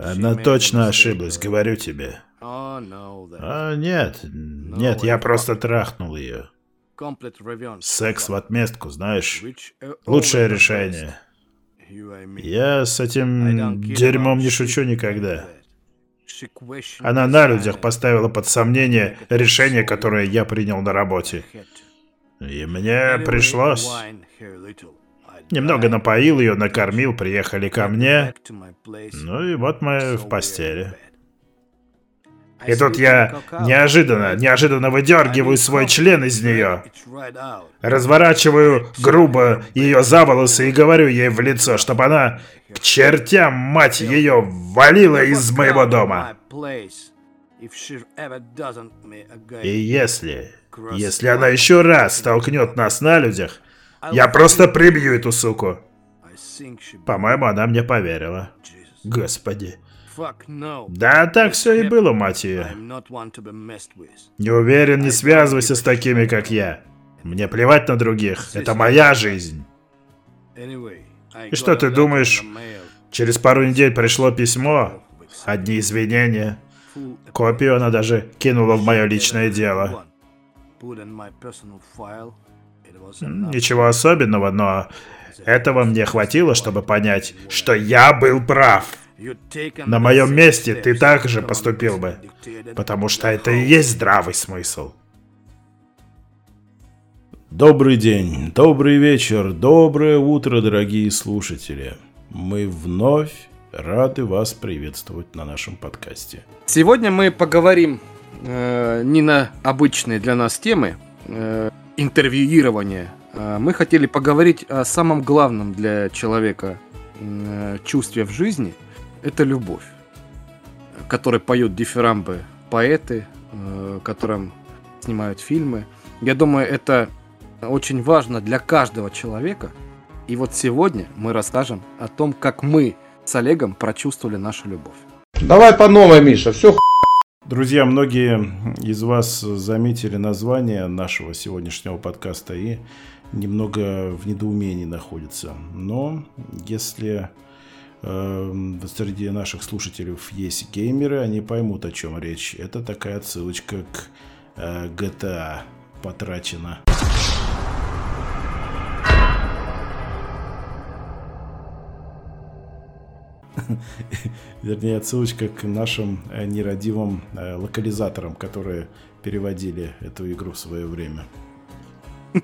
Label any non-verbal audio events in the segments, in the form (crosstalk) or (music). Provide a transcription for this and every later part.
Она точно ошиблась, говорю тебе. А, нет, нет, я просто трахнул ее. Секс в отместку, знаешь, лучшее решение. Я с этим дерьмом не шучу никогда. Она на людях поставила под сомнение решение, которое я принял на работе. И мне пришлось. Немного напоил ее, накормил, приехали ко мне. Ну и вот мы в постели. И тут я неожиданно, неожиданно выдергиваю свой член из нее. Разворачиваю грубо ее за волосы и говорю ей в лицо, чтобы она к чертям, мать ее, валила из моего дома. И если, если она еще раз столкнет нас на людях, я просто прибью эту суку. По-моему, она мне поверила. Господи. Да, так все и было, мать ее. Не уверен, не связывайся с такими, как я. Мне плевать на других. Это моя жизнь. И что ты думаешь? Через пару недель пришло письмо. Одни извинения. Копию она даже кинула в мое личное дело. Ничего особенного, но этого мне хватило, чтобы понять, что я был прав. На моем месте ты так же поступил бы, потому что это и есть здравый смысл. Добрый день, добрый вечер, доброе утро, дорогие слушатели. Мы вновь рады вас приветствовать на нашем подкасте. Сегодня мы поговорим э, не на обычные для нас темы э, интервьюирования. Э, мы хотели поговорить о самом главном для человека э, чувстве в жизни – это любовь, которой поют дифирамбы поэты, э, которым снимают фильмы. Я думаю, это очень важно для каждого человека. И вот сегодня мы расскажем о том, как мы с Олегом прочувствовали нашу любовь. Давай по новой, Миша, все Друзья, многие из вас заметили название нашего сегодняшнего подкаста и немного в недоумении находятся. Но если Эм, среди наших слушателей есть геймеры, они поймут, о чем речь. Это такая отсылочка к э, GTA потрачена. (laughs) Вернее, отсылочка к нашим э, нерадивым э, локализаторам, которые переводили эту игру в свое время. (laughs)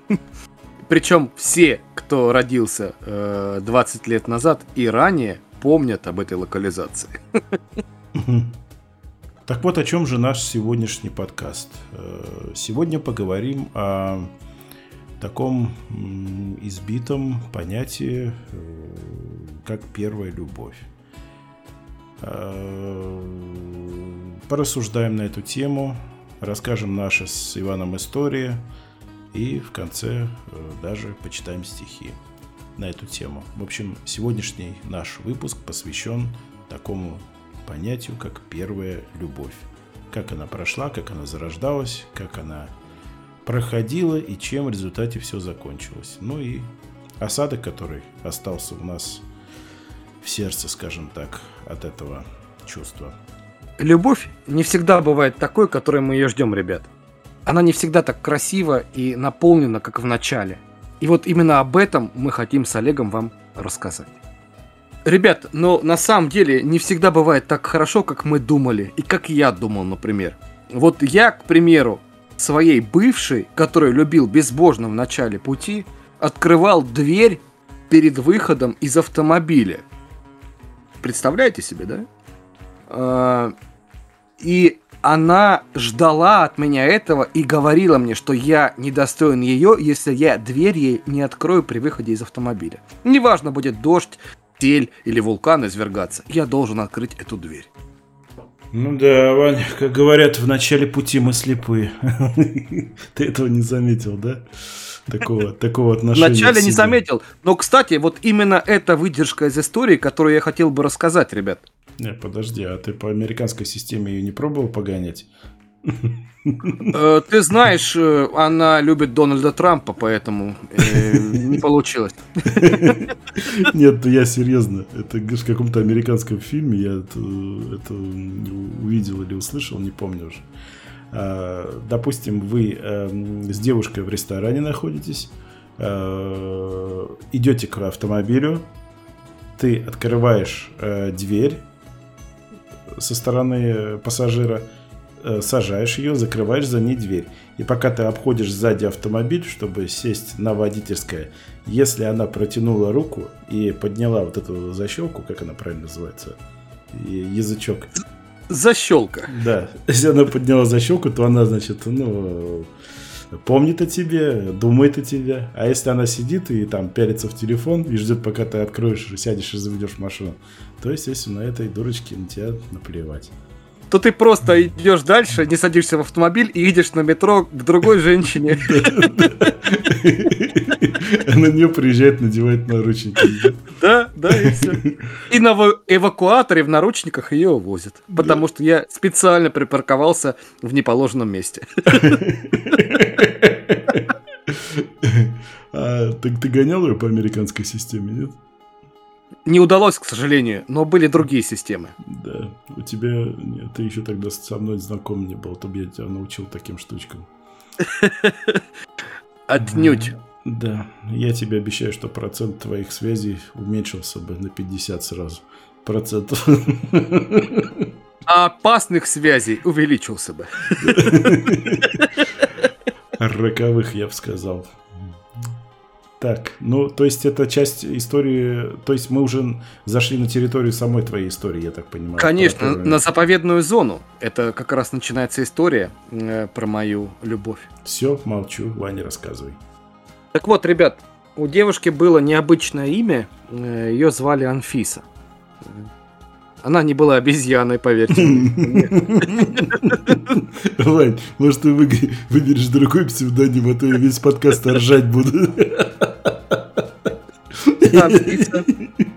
Причем все, кто родился э, 20 лет назад и ранее, помнят об этой локализации. Так вот, о чем же наш сегодняшний подкаст? Э, сегодня поговорим о таком избитом понятии, как первая любовь. Э, порассуждаем на эту тему, расскажем наши с Иваном истории и в конце даже почитаем стихи на эту тему. В общем, сегодняшний наш выпуск посвящен такому понятию, как первая любовь. Как она прошла, как она зарождалась, как она проходила и чем в результате все закончилось. Ну и осадок, который остался у нас в сердце, скажем так, от этого чувства. Любовь не всегда бывает такой, которой мы ее ждем, ребят. Она не всегда так красива и наполнена, как в начале. И вот именно об этом мы хотим с Олегом вам рассказать. Ребят, но на самом деле не всегда бывает так хорошо, как мы думали, и как я думал, например. Вот я, к примеру, своей бывшей, которую любил безбожно в начале пути, открывал дверь перед выходом из автомобиля. Представляете себе, да? А, и она ждала от меня этого и говорила мне, что я недостоин ее, если я дверь ей не открою при выходе из автомобиля. Неважно, будет дождь, тель или вулкан извергаться, я должен открыть эту дверь. Ну да, Ваня, как говорят, в начале пути мы слепы. (laughs) Ты этого не заметил, да? Такого, такого отношения. Вначале не заметил. Но, кстати, вот именно эта выдержка из истории, которую я хотел бы рассказать, ребят. Не, подожди, а ты по американской системе ее не пробовал погонять? Э, ты знаешь, э, она любит Дональда Трампа, поэтому э, не получилось. Нет, я серьезно. Это в каком-то американском фильме я это, это увидел или услышал, не помню уже. А, допустим, вы с девушкой в ресторане находитесь, идете к автомобилю, ты открываешь дверь со стороны пассажира, Э, сажаешь ее, закрываешь за ней дверь. И пока ты обходишь сзади автомобиль, чтобы сесть на водительское, если она протянула руку и подняла вот эту защелку, как она правильно называется, язычок. Защелка. Да. Если она подняла защелку, то она, значит, ну, помнит о тебе, думает о тебе. А если она сидит и там пялится в телефон и ждет, пока ты откроешь, сядешь и заведешь машину, то, естественно, этой дурочке на тебя наплевать то ты просто идешь дальше, не садишься в автомобиль и идешь на метро к другой женщине. На нее приезжает, надевает наручники. Да, да, и все. И на эвакуаторе в наручниках ее увозят. Потому что я специально припарковался в неположенном месте. А, так ты гонял ее по американской системе, нет? Не удалось, к сожалению, но были другие системы. Да, у тебя... Нет, ты еще тогда со мной знаком не был, то бы я тебя научил таким штучкам. (laughs) Отнюдь. Да, я тебе обещаю, что процент твоих связей уменьшился бы на 50 сразу. Процентов. А опасных связей увеличился бы. (laughs) Роковых, я бы сказал. Так, ну, то есть это часть истории, то есть мы уже зашли на территорию самой твоей истории, я так понимаю. Конечно, которую... на заповедную зону. Это как раз начинается история э, про мою любовь. Все, молчу, Ваня, рассказывай. Так вот, ребят, у девушки было необычное имя, э, ее звали Анфиса. Она не была обезьяной, поверьте. Вань, может, ты выберешь другой псевдоним, а то я весь подкаст ржать буду.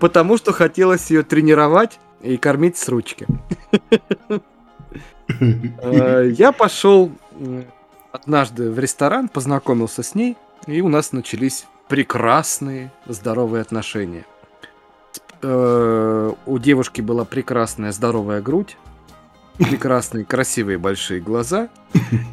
Потому что хотелось ее тренировать и кормить с ручки. Э, я пошел однажды в ресторан, познакомился с ней, и у нас начались прекрасные здоровые отношения. Э, у девушки была прекрасная здоровая грудь, прекрасные красивые большие глаза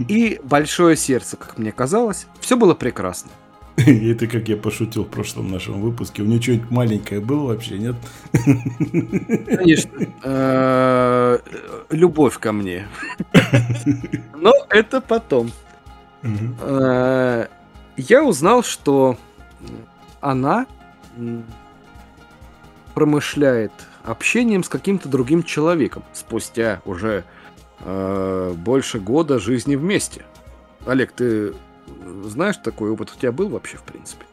и большое сердце, как мне казалось. Все было прекрасно. Это как я пошутил в прошлом нашем выпуске. У нее что-нибудь маленькое было вообще, нет? Конечно. Э, любовь ко мне. Но это потом. Э, я узнал, что она промышляет общением с каким-то другим человеком спустя уже э, больше года жизни вместе. Олег, ты знаешь, такой опыт у тебя был вообще, в принципе?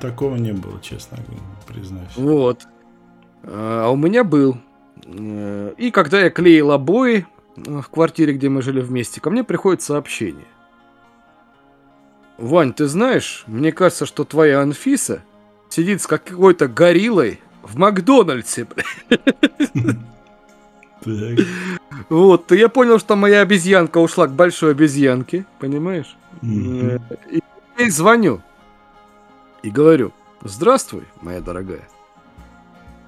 Такого не было, честно признаюсь. Вот. А у меня был. Э, и когда я клеил обои э, в квартире, где мы жили вместе, ко мне приходит сообщение. Вань, ты знаешь, мне кажется, что твоя Анфиса сидит с какой-то гориллой в Макдональдсе. (laughs) Так. Вот, и я понял, что моя обезьянка ушла к большой обезьянке, понимаешь? Mm-hmm. И я ей звоню. И говорю, здравствуй, моя дорогая.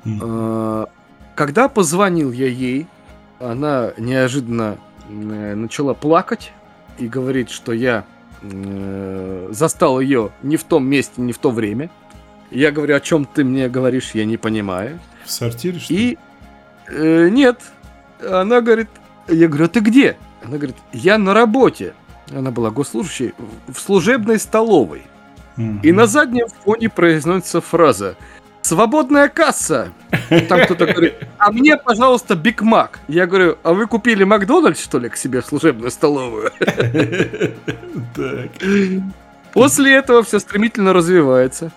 Mm-hmm. Когда позвонил я ей, она неожиданно э, начала плакать и говорит, что я э, застал ее не в том месте, не в то время. Я говорю, о чем ты мне говоришь, я не понимаю. В сортире, что И э, нет, она говорит, я говорю, а ты где? Она говорит, я на работе. Она была госслужащей в служебной столовой. Mm-hmm. И на заднем фоне произносится фраза «Свободная касса!» Там кто-то говорит «А мне, пожалуйста, Биг Мак». Я говорю «А вы купили Макдональдс, что ли, к себе в служебную столовую?» После этого все стремительно развивается.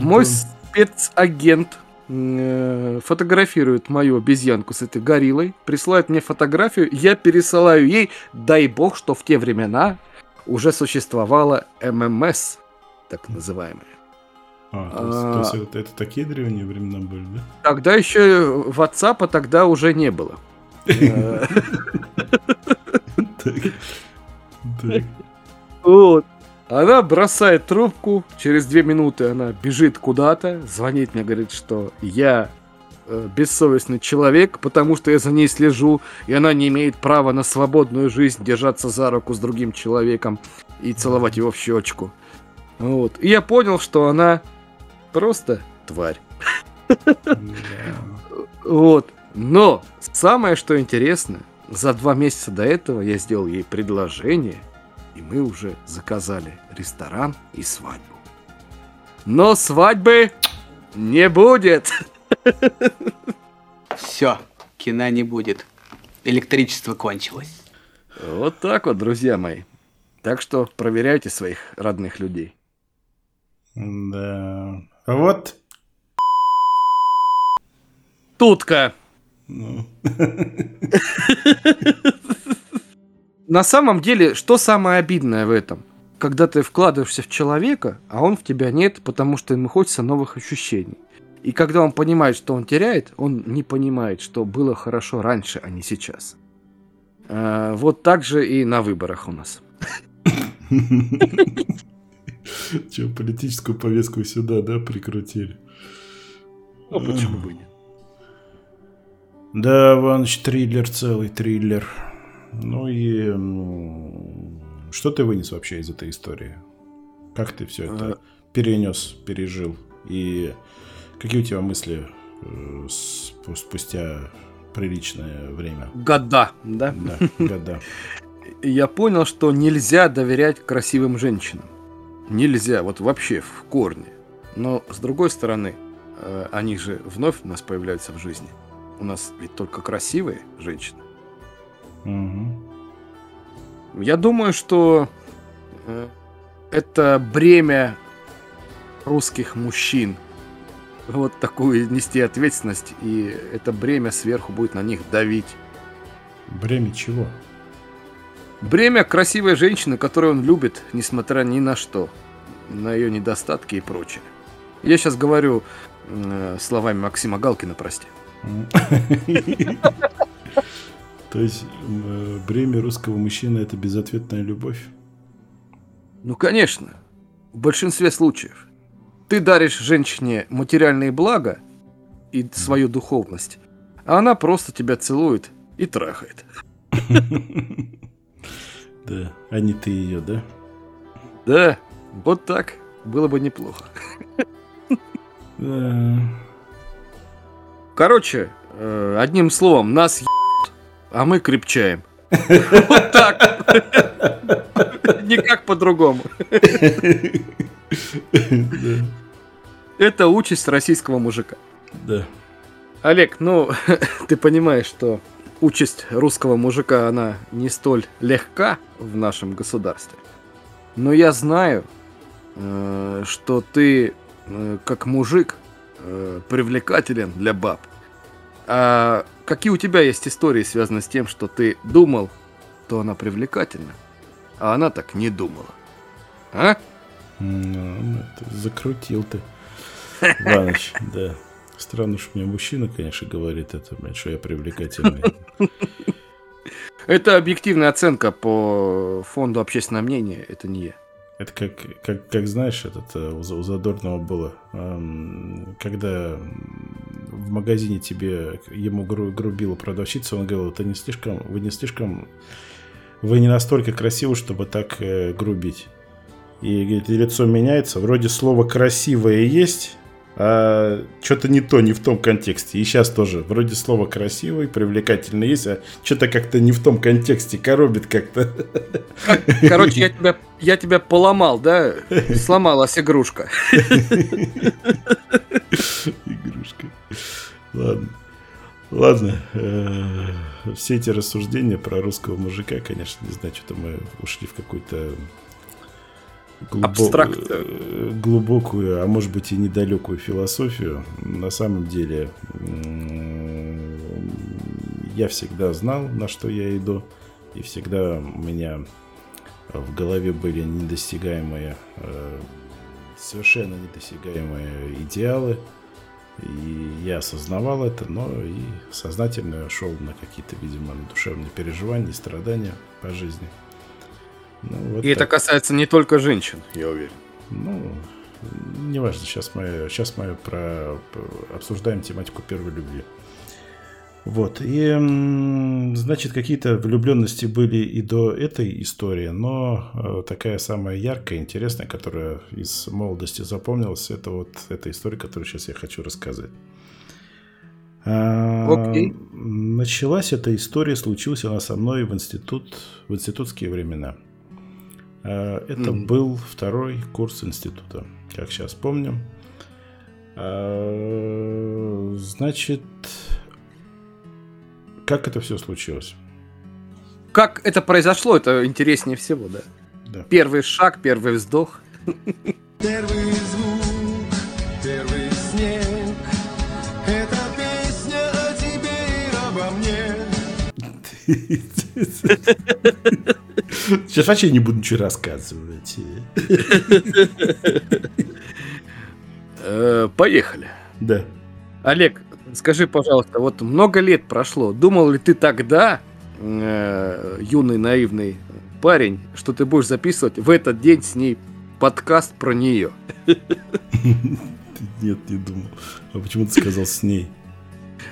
Мой спецагент фотографирует мою обезьянку с этой гориллой, присылает мне фотографию, я пересылаю ей, дай бог, что в те времена уже существовала ММС, так называемая. А, то есть, а, то есть это, это такие древние времена были, да? Тогда еще WhatsApp тогда уже не было. (laughs) Вот. Она бросает трубку, через две минуты она бежит куда-то, звонит мне, говорит, что я э, бессовестный человек, потому что я за ней слежу, и она не имеет права на свободную жизнь держаться за руку с другим человеком и целовать его в щечку. Вот. И я понял, что она просто тварь. Вот. Но самое, что интересно, за два месяца до этого я сделал ей предложение, и мы уже заказали ресторан и свадьбу. Но свадьбы не будет. Все, кино не будет. Электричество кончилось. Вот так вот, друзья мои. Так что проверяйте своих родных людей. Да. Вот. Тутка. Ну. (laughs) На самом деле, что самое обидное в этом? Когда ты вкладываешься в человека, а он в тебя нет, потому что ему хочется новых ощущений. И когда он понимает, что он теряет, он не понимает, что было хорошо раньше, а не сейчас. А, вот так же и на выборах у нас. Че, политическую повестку сюда, да, прикрутили? Ну, почему бы нет? Да, Иваныч, триллер, целый триллер. Ну и что ты вынес вообще из этой истории? Как ты все это а... перенес, пережил? И какие у тебя мысли э, спустя приличное время? Года, да? Да, (laughs) года. Я понял, что нельзя доверять красивым женщинам. Нельзя, вот вообще в корне. Но с другой стороны, э, они же вновь у нас появляются в жизни. У нас ведь только красивые женщины. Угу. Я думаю, что э, это бремя русских мужчин. Вот такую нести ответственность, и это бремя сверху будет на них давить. Бремя чего? Бремя красивой женщины, которую он любит, несмотря ни на что. На ее недостатки и прочее. Я сейчас говорю э, словами Максима Галкина, прости. (laughs) То есть бремя русского мужчины это безответная любовь? Ну, конечно. В большинстве случаев. Ты даришь женщине материальные блага и свою духовность, а она просто тебя целует и трахает. (laughs) Да, а не ты ее, да? Да, вот так. Было бы неплохо. Короче, э, одним словом, нас а мы крепчаем. (laughs) Вот так. (laughs) Никак по-другому. Это участь российского мужика. Да. Олег, ну, (laughs) ты понимаешь, что участь русского мужика, она не столь легка в нашем государстве. Но я знаю, э, что ты, э, как мужик, э, привлекателен для баб. А какие у тебя есть истории, связанные с тем, что ты думал, что она привлекательна, а она так не думала? А? Ну, это закрутил ты. Иваныч, (laughs) да. Странно, что мне мужчина, конечно, говорит это, блядь, что я привлекательный. (laughs) Это объективная оценка по фонду общественного мнения, это не я. Это как, как, как знаешь, этот, э, у, у Задорного было, когда в магазине тебе ему гру, грубила продавщица, он говорил, это не слишком, вы не слишком, вы не настолько красивы, чтобы так э, грубить. И говорит, лицо меняется, вроде слово красивое есть, а что-то не то, не в том контексте. И сейчас тоже вроде слово красивый, привлекательный есть, а что-то как-то не в том контексте, коробит как-то. Короче, я тебя, я тебя поломал, да? (laughs) Сломалась игрушка. Игрушка. Ладно. Ладно, э, все эти рассуждения про русского мужика, конечно, не знаю, что-то мы ушли в какую-то глубо... Э, глубокую, а может быть и недалекую философию. На самом деле я всегда знал, на что я иду, и всегда у меня в голове были недостигаемые, э, совершенно недосягаемые идеалы. И я осознавал это, но и сознательно шел на какие-то, видимо, душевные переживания и страдания по жизни. Ну, вот и так. это касается не только женщин, я уверен. Ну, неважно, сейчас мы, сейчас мы про, обсуждаем тематику первой любви. Вот. И, значит, какие-то влюбленности были и до этой истории, но э, такая самая яркая, интересная, которая из молодости запомнилась, это вот эта история, которую сейчас я хочу рассказать. Okay. А, началась эта история, случилась она со мной в институт, в институтские времена. А, это mm-hmm. был второй курс института, как сейчас помню. А, значит, как это все случилось? Как это произошло, это интереснее всего, да? Да. Первый шаг, первый вздох. Первый звук, первый снег. Это песня о тебе и обо мне. (laughs) Сейчас вообще не буду ничего рассказывать. Э, поехали. Да. Олег, Скажи, пожалуйста, вот много лет прошло. Думал ли ты тогда, э, юный наивный парень, что ты будешь записывать в этот день с ней подкаст про нее? (laughs) Нет, не думал. А почему ты сказал с ней?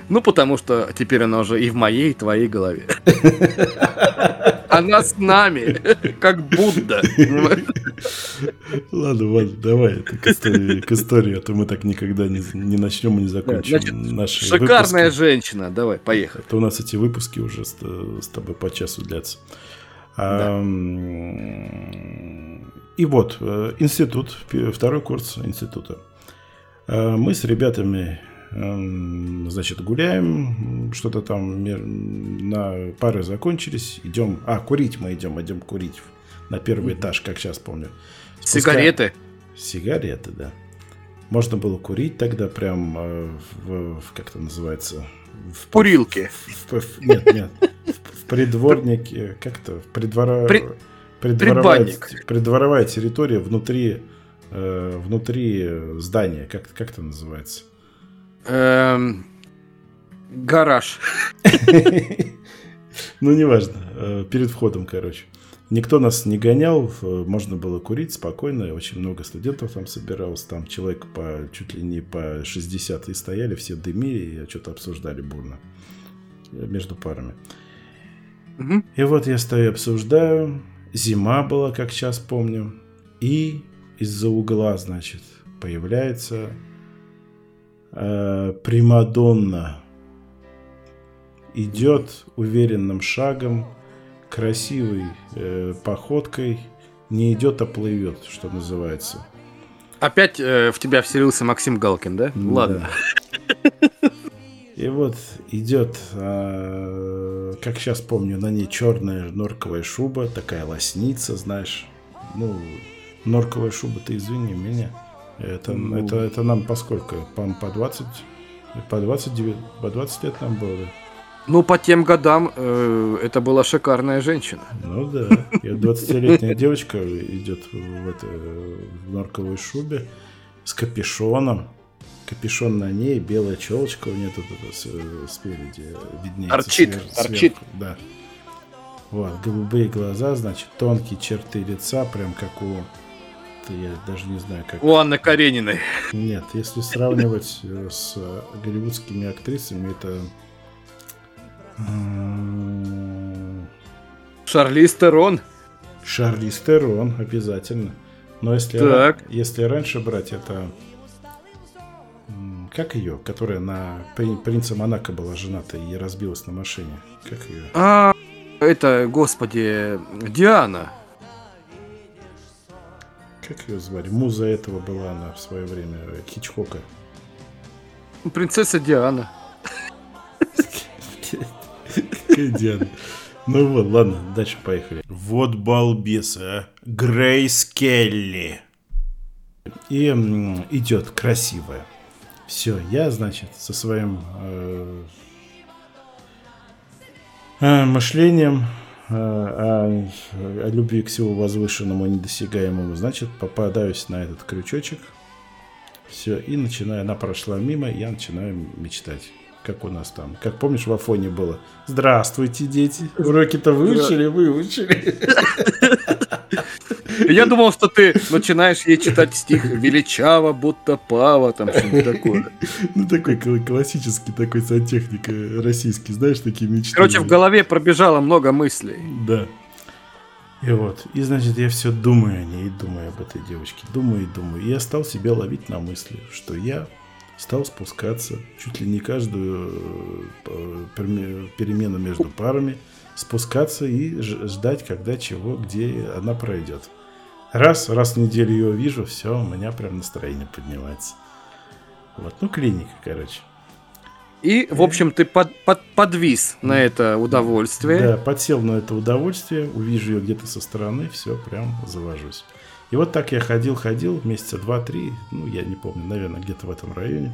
Ну, потому что теперь она уже и в моей, и в твоей голове. Она с нами, как Будда. Ладно, ладно, давай к истории, к истории, а то мы так никогда не, не начнем и не закончим Значит, наши Шикарная выпуски. женщина, давай, поехали. А то у нас эти выпуски уже с, с тобой по часу длятся. Да. И вот, э, институт, второй курс института. А, мы с ребятами значит, гуляем, что-то там на пары закончились, идем, а, курить мы идем, идем курить на первый этаж, как сейчас помню. Спускаем... Сигареты? Сигареты, да. Можно было курить тогда прям э, в, в как это называется? В курилке. В, в, нет, нет. В, придворнике, как это? В придвора... При... Придворовая, придворовая территория внутри, э, внутри здания, как, как это называется? Эм, гараж. (laughs) Ну, неважно. Э, перед входом, короче. Никто нас не гонял, можно было курить спокойно, очень много студентов там собиралось, там человек по чуть ли не по 60 и стояли, все дымили и что-то обсуждали бурно э, между парами. Угу. И вот я стою обсуждаю, зима была, как сейчас помню, и из-за угла, значит, появляется э, Примадонна идет уверенным шагом, красивой э, походкой, не идет, а плывет, что называется. Опять э, в тебя вселился Максим Галкин, да? да. Ладно. И вот идет, э, как сейчас помню, на ней черная норковая шуба, такая лосница, знаешь. Ну, норковая шуба, ты извини меня. Это, ну, это, это нам по сколько? По, по 20? По 29, по 20 лет нам было. Ну, по тем годам э, это была шикарная женщина. Ну да. И 20-летняя девочка идет в, это, в норковой шубе с капюшоном. Капюшон на ней, белая челочка у нее тут это, спереди виднеется. Арчит, свер, арчит. Да. Вот, голубые глаза, значит, тонкие черты лица, прям как у я даже не знаю, как... У Анны Карениной. Нет, если сравнивать э, с э, голливудскими актрисами, это... Шарли Стерон. Шарли Стерон, обязательно. Но если, так. если раньше брать, это... Как ее, которая на принца Монако была жената и разбилась на машине? Как ее? А, это, господи, Диана. Как ее звали? Муза этого была она в свое время, Хичкока. Принцесса Диана. Диана. Ну вот, ладно, дальше поехали. Вот балбес, а. Грейс Келли. И идет красивая. Все, я, значит, со своим э, э, мышлением о, о любви к всему возвышенному и недосягаемому, значит, попадаюсь на этот крючочек. Все, и начинаю, она прошла мимо, я начинаю мечтать. Как у нас там. Как помнишь, в Афоне было. Здравствуйте, дети. Уроки-то выучили, выучили. (laughs) Я думал, что ты начинаешь ей читать стих величаво, будто пава, там что-то такое. Ну, такой классический такой сантехник российский, знаешь, такие мечты. Короче, в голове пробежало много мыслей. Да. И вот, и значит, я все думаю о ней, думаю об этой девочке, думаю и думаю. И я стал себя ловить на мысли, что я стал спускаться чуть ли не каждую э, перемену между парами, спускаться и ждать, когда чего, где она пройдет. Раз, раз в неделю ее вижу, все, у меня прям настроение поднимается. Вот, ну, клиника, короче. И, в общем, ты под, под, подвис на это удовольствие. Да, подсел на это удовольствие, увижу ее где-то со стороны, все, прям завожусь. И вот так я ходил-ходил, месяца два-три, ну, я не помню, наверное, где-то в этом районе.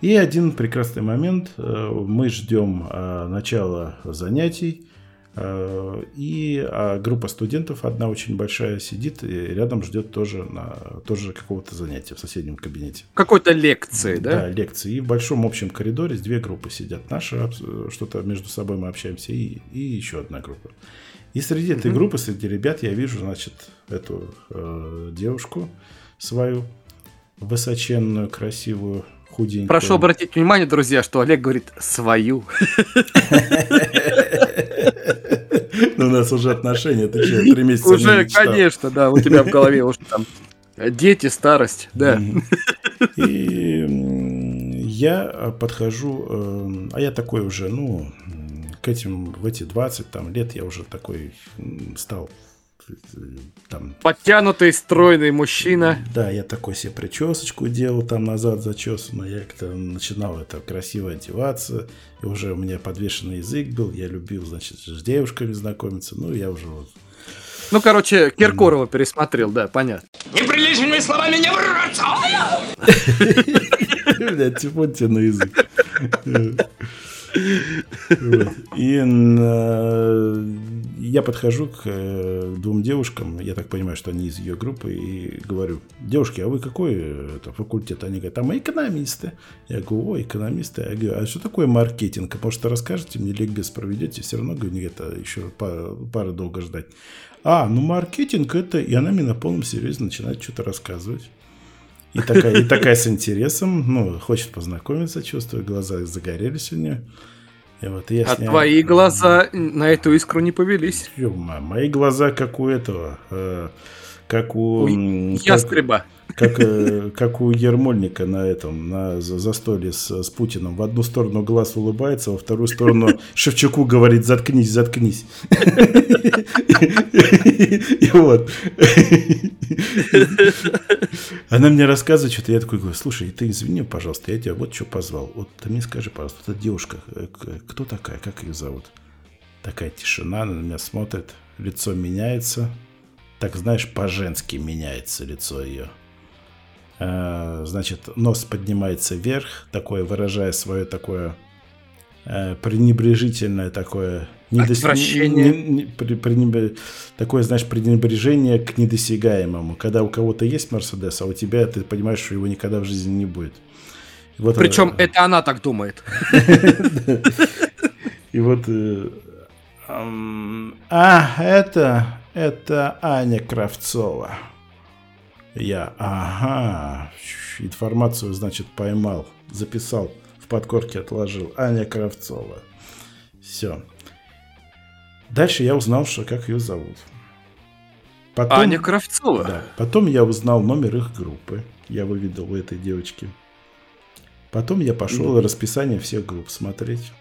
И один прекрасный момент, э, мы ждем э, начала занятий, и а группа студентов, одна очень большая, сидит и рядом ждет тоже, на, тоже какого-то занятия в соседнем кабинете. Какой-то лекции, да? Да, лекции. И в большом общем коридоре две группы сидят. Наша, что-то между собой мы общаемся, и, и еще одна группа. И среди этой группы, среди ребят, я вижу, значит, эту э, девушку свою, высоченную, красивую, худенькую. Прошу обратить внимание, друзья, что Олег говорит «свою». Ну, у нас уже отношения, ты что, три месяца Уже, конечно, да, у тебя в голове уже там дети, старость, да. И я подхожу, э, а я такой уже, ну, к этим, в эти 20 там, лет я уже такой стал там... Подтянутый, стройный мужчина. Да, я такой себе причесочку делал там назад зачесанно. Я как-то начинал это красиво одеваться. И уже у меня подвешенный язык был. Я любил, значит, с девушками знакомиться. Ну, я уже вот... Ну, короче, Киркорова mm. пересмотрел, да, понятно. Неприличными словами не враться! Блядь, (laughs) типа тебе на язык. И я подхожу к э, двум девушкам, я так понимаю, что они из ее группы, и говорю, девушки, а вы какой это, факультет? Они говорят, а мы экономисты. Я говорю, о, экономисты. Я говорю, а что такое маркетинг? А может, расскажете мне, ликбез проведете? Все равно, говорю, это еще пара, пара долго ждать. А, ну маркетинг это... И она мне на полном серьезе начинает что-то рассказывать. И такая, и такая с интересом, ну, хочет познакомиться, чувствую, глаза загорелись у нее. И вот я а снял... твои глаза на эту искру не повелись. Ё-мо, мои глаза как у этого, э, как у... у ястреба. Как, э, как у Ермольника на этом, на застолье с, с Путиным. В одну сторону глаз улыбается, во вторую сторону (laughs) Шевчуку говорит «заткнись, заткнись». И вот. Она мне рассказывает что-то, я такой говорю, слушай, ты извини, пожалуйста, я тебя вот что позвал. Вот ты мне скажи, пожалуйста, эта девушка, э, кто такая, как ее зовут? Такая тишина, она на меня смотрит, лицо меняется. Так, знаешь, по-женски меняется лицо ее. Э, значит, нос поднимается вверх, такое выражая свое такое э, пренебрежительное такое недос... Отвращение. Не, не, при, такое, знаешь, пренебрежение к недосягаемому. Когда у кого-то есть Мерседес, а у тебя ты понимаешь, что его никогда в жизни не будет. Вот Причем это... это она так думает. (laughs) И вот... Э, а, это... Это Аня Кравцова. Я, ага, информацию, значит, поймал, записал, в подкорке отложил. Аня Кравцова. Все. Дальше я узнал, что как ее зовут. Потом, Аня Кравцова? Да. Потом я узнал номер их группы. Я выведал у этой девочки. Потом я пошел mm-hmm. расписание всех групп смотреть.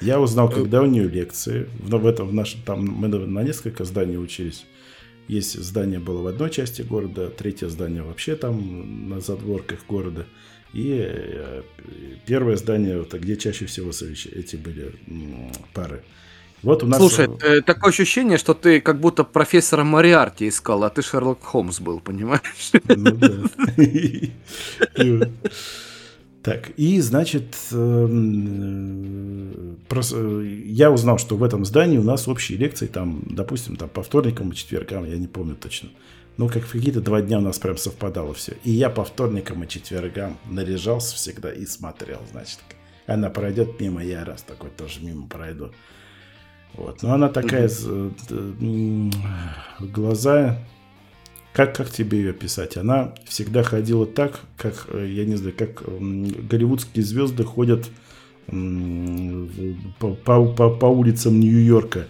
Я узнал, э, когда у нее лекции. В, в этом в нашем там мы на несколько зданий учились. Есть здание было в одной части города, третье здание вообще там на задворках города. И э, первое здание, вот, где чаще всего эти были пары. Вот у нас... Слушай, э, такое ощущение, что ты как будто профессора Мариарти искал, а ты Шерлок Холмс был, понимаешь? Ну да. (laughs) Так, и, значит, эм, э, я узнал, что в этом здании у нас общие лекции, там, допустим, там по вторникам и четвергам, я не помню точно. Ну, как в какие-то два дня у нас прям совпадало все. И я по вторникам и четвергам наряжался всегда и смотрел, значит. Она пройдет мимо, я раз такой тоже мимо пройду. Вот. Но она такая, mm глаза, как, как тебе ее писать? Она всегда ходила так, как, э, я не знаю, как голливудские звезды ходят по, по, по, по улицам Нью-Йорка.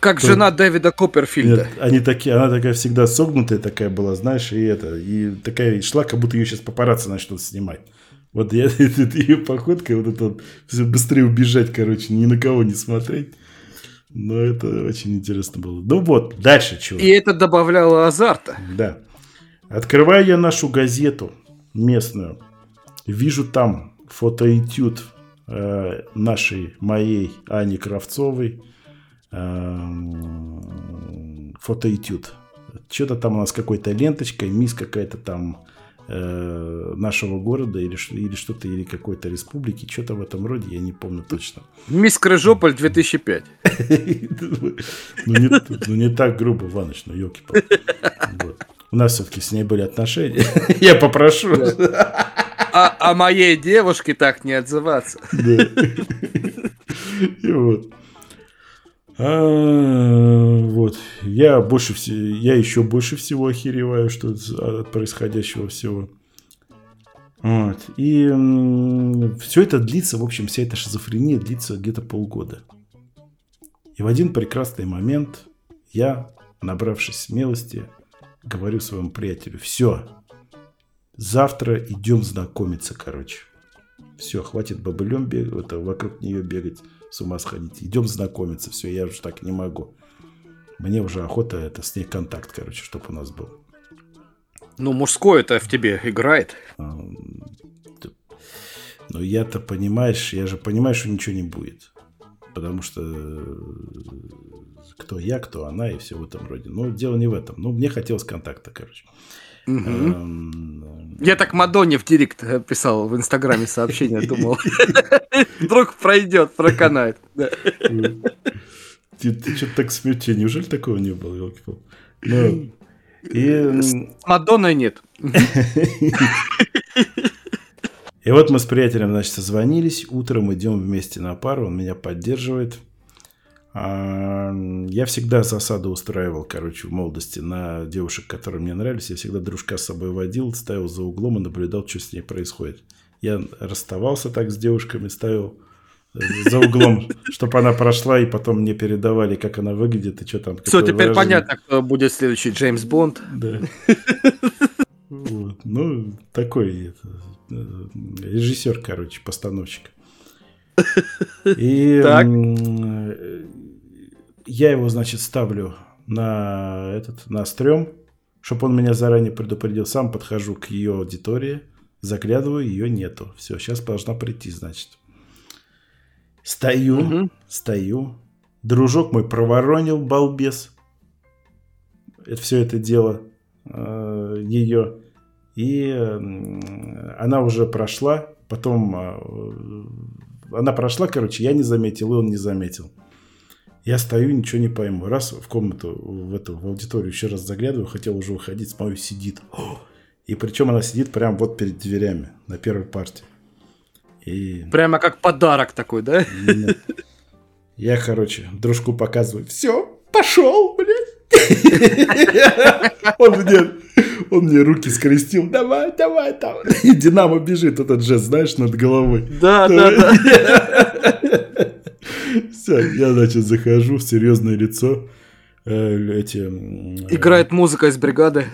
Как То... жена Дэвида Копперфильда. Нет, они такие, она такая всегда согнутая такая была, знаешь, и это, и такая шла, как будто ее сейчас папарацци начнут снимать. Вот я, (laughs) ее походка, вот это все быстрее убежать, короче, ни на кого не смотреть. Но это очень интересно было. Ну вот, дальше чего. И это добавляло азарта. Да. Открываю я нашу газету местную. Вижу там фотоэтюд э, нашей, моей Ани Кравцовой Эм, фотоэтюд. Что-то там у нас какой-то ленточкой, мисс какая-то там э, нашего города или, или что-то, или какой-то республики, что-то в этом роде, я не помню точно. Мисс Крыжополь 2005. (laughs) Ну не, ну не так грубо, Иваныч, ну елки У нас все-таки с ней были отношения. (laughs) Я попрошу. А, а моей девушке так не отзываться. (laughs) И вот. А, вот. Я больше всего, я еще больше всего охереваю, что от происходящего всего. Вот. И все это длится, в общем, вся эта шизофрения длится где-то полгода. И в один прекрасный момент я, набравшись смелости, говорю своему приятелю, все, завтра идем знакомиться, короче. Все, хватит бобылем бегать, это, вокруг нее бегать с ума сходить. Идем знакомиться, все, я уже так не могу. Мне уже охота это с ней контакт, короче, чтобы у нас был. Ну, мужской это в тебе играет. А, ну, я-то понимаешь, я же понимаю, что ничего не будет. Потому что кто я, кто она и все в этом роде. Но дело не в этом. Ну, мне хотелось контакта, короче. Эм, Я так Мадонне в директ э, писал в Инстаграме сообщение, (laughs) думал. (laughs) Вдруг пройдет, проканает. Ты, ты что-то так смеешь, неужели такого не было, елки ну, и... С Мадонной нет. (laughs) И вот мы с приятелем, значит, созвонились, утром идем вместе на пару, он меня поддерживает. Я всегда засаду устраивал, короче, в молодости на девушек, которые мне нравились. Я всегда дружка с собой водил, ставил за углом и наблюдал, что с ней происходит. Я расставался так с девушками, ставил э, за углом, (laughs) чтобы она прошла, и потом мне передавали, как она выглядит и что там. Все, теперь выражение. понятно, кто будет следующий Джеймс Бонд. Да. (laughs) Вот. Ну, такой это, режиссер, короче, постановщик. (laughs) И так я его, значит, ставлю на этот, на стрём, чтобы он меня заранее предупредил. Сам подхожу к ее аудитории, заглядываю, ее нету. Все, сейчас должна прийти, значит. Стою, угу. стою. Дружок мой проворонил, балбес. Это все это дело э, ее. И э, она уже прошла. Потом э, она прошла, короче, я не заметил, и он не заметил. Я стою, ничего не пойму. Раз в комнату, в эту, в аудиторию еще раз заглядываю, хотел уже уходить, смотрю, сидит. (gasps) И причем она сидит прямо вот перед дверями на первой партии. И... Прямо как подарок такой, да? Нет. Я, короче, дружку показываю. Все, пошел, блядь. (laughs) Он мне, он мне руки скрестил. Давай, давай, там. И (laughs) Динамо бежит, этот жест, знаешь, над головой. Да, да, да. (laughs) Все, я, значит, захожу в серьезное лицо. Э, эти... Играет музыка из бригады.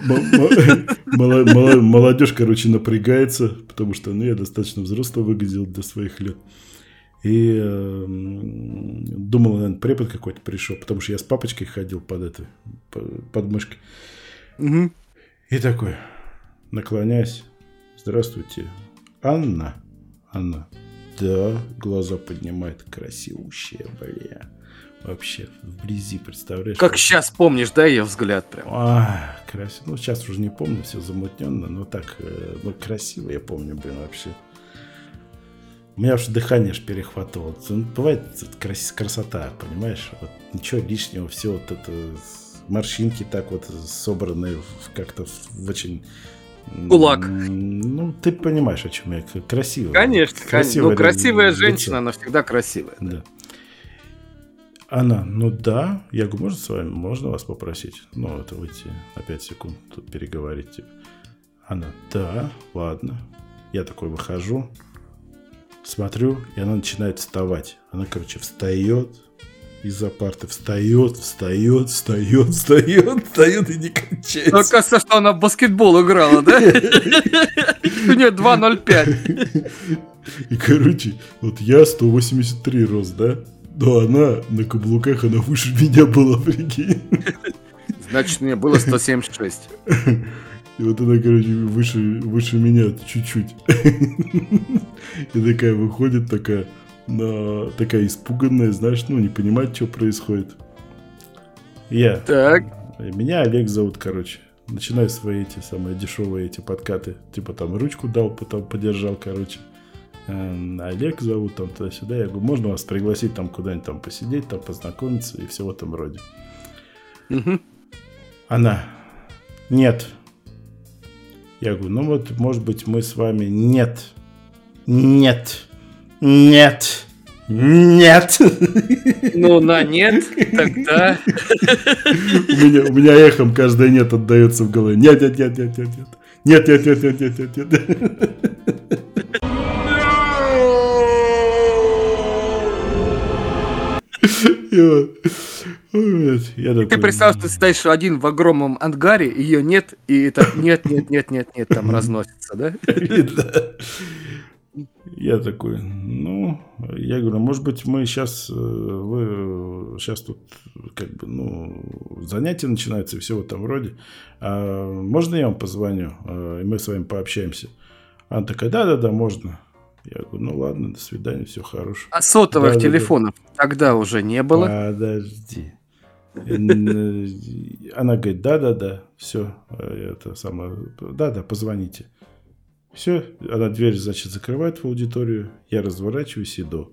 Молодежь, короче, напрягается, потому что ну, я достаточно взрослый выглядел для своих лет. И э, думал, наверное, препод какой-то пришел, потому что я с папочкой ходил под этой, под мышкой. Угу. И такой, наклоняясь, здравствуйте, Анна, Анна, да, глаза поднимает красивущая, бля. Вообще, вблизи, представляешь? Как сейчас помнишь, да, ее взгляд прям? А, красиво. Ну, сейчас уже не помню, все замутненно, но так, э, ну, красиво я помню, блин, вообще. У меня уж дыхание аж перехватывало. Ну, бывает крас красота, понимаешь? Вот ничего лишнего, все вот это морщинки так вот собраны как-то в очень... Кулак. Ну, ты понимаешь, о чем я. Красиво. Конечно, красиво. Ну, красивая женщина, она всегда красивая. Да. Она, ну да, я говорю, можно с вами, можно вас попросить? Ну, это выйти на 5 секунд, тут переговорить, типа. Она, да, ладно. Я такой выхожу, смотрю, и она начинает вставать. Она, короче, встает из-за парты, встает, встает, встает, встает, встает и не кончается. Ну, оказывается, что она в баскетбол играла, да? У нее 2.05. И, короче, вот я 183 рост, да? Но она на каблуках, она выше меня была, прикинь. Значит, мне было 176. И вот она, короче, выше, выше меня чуть-чуть. И такая выходит, такая, на, такая испуганная, знаешь, ну, не понимает, что происходит. Я. Так. Меня Олег зовут, короче. Начинаю свои эти самые дешевые эти подкаты. Типа там ручку дал, потом подержал, короче. Эм, Олег зовут, там туда-сюда. Я говорю, можно вас пригласить там куда-нибудь там посидеть, там познакомиться и все в этом роде. Угу. Она. Нет, я говорю, ну вот, может быть, мы с вами... Нет. Нет. Нет. Нет. Ну, на нет, тогда... У меня, у меня эхом каждое нет отдается в голове. Нет, нет, нет, нет, нет, нет. Нет, нет, нет, нет, нет, нет, нет. Я. Ты представь, что ты стоишь один в огромном ангаре, ее нет, и это нет, нет, нет, нет, нет, там разносится, да? (laughs) Я такой, ну, я говорю, может быть, мы сейчас, э, вы сейчас тут, как бы, ну, занятия начинаются и все в этом роде. А можно я вам позвоню, э, и мы с вами пообщаемся? Она такая, да-да-да, можно. Я говорю, ну ладно, до свидания, все хорошо. А сотовых да, телефонов да, да. тогда уже не было? Подожди. Она говорит, да-да-да, все, это самое, да-да, позвоните. Все, она дверь, значит, закрывает в аудиторию, я разворачиваюсь, иду.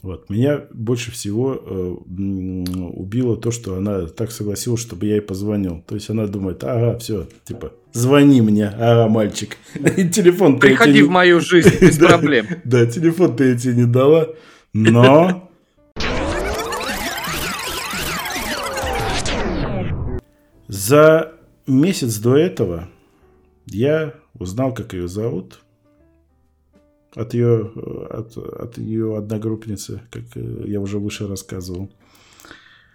Вот. Меня больше всего э, убило то, что она так согласилась, чтобы я ей позвонил. То есть она думает, ага, все, типа, звони мне, ага, мальчик. (laughs) Телефон Приходи в мою жизнь (laughs) без проблем. Да, телефон ты тебе не дала, но... (laughs) За месяц до этого я узнал, как ее зовут, от ее, от, от ее одногруппницы, как э, я уже выше рассказывал.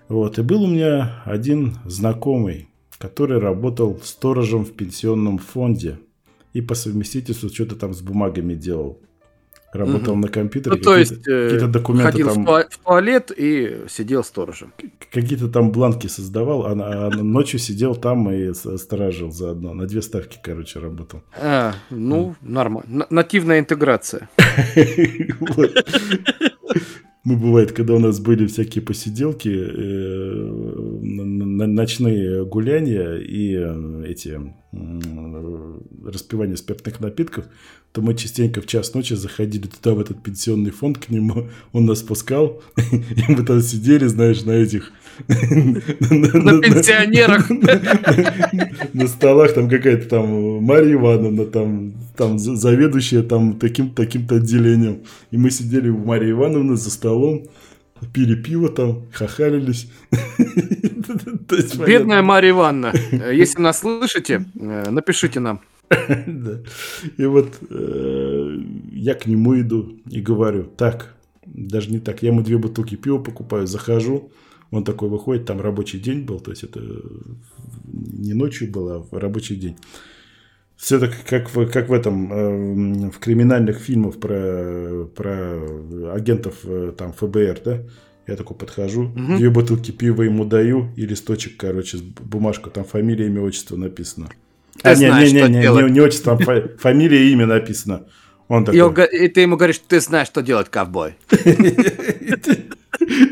Вот. И был у меня один знакомый, который работал сторожем в пенсионном фонде и по совместительству что-то там с бумагами делал. Работал угу. на компьютере. Ну, то есть, э, какие-то документы ходил там... в туалет и сидел сторожем. Какие-то там бланки создавал, а, а ночью сидел там и сторожил заодно. На две ставки, короче, работал. А, ну, нормально. Нативная интеграция. (laughs) Мы, бывает, когда у нас были всякие посиделки, э, ночные гуляния и э, эти распивание спиртных напитков, то мы частенько в час ночи заходили туда, в этот пенсионный фонд к нему, он нас пускал, (laughs) и мы там сидели, знаешь, на этих... (laughs) На пенсионерах. (laughs) На столах там какая-то там Марья Ивановна, там, там заведующая там таким-то отделением. И мы сидели у Марьи Ивановны за столом, пили пиво там, хахалились. Бедная Марья Ивановна, если нас слышите, э, напишите нам. (laughs) И вот э, я к нему иду и говорю, так, даже не так, я ему две бутылки пива покупаю, захожу, он такой выходит, там рабочий день был, то есть это не ночью было, а рабочий день. Все так, как в, как в этом, э, в криминальных фильмах про, про агентов э, там ФБР, да? Я такой подхожу, угу. две бутылки пива ему даю и листочек, короче, бумажку, там фамилия, имя, отчество написано. Ты а, знаешь, не, не, не, не, не отчество, там фамилия и имя написано. Он такой... И, ты ему говоришь, ты знаешь, что делать, ковбой. (laughs)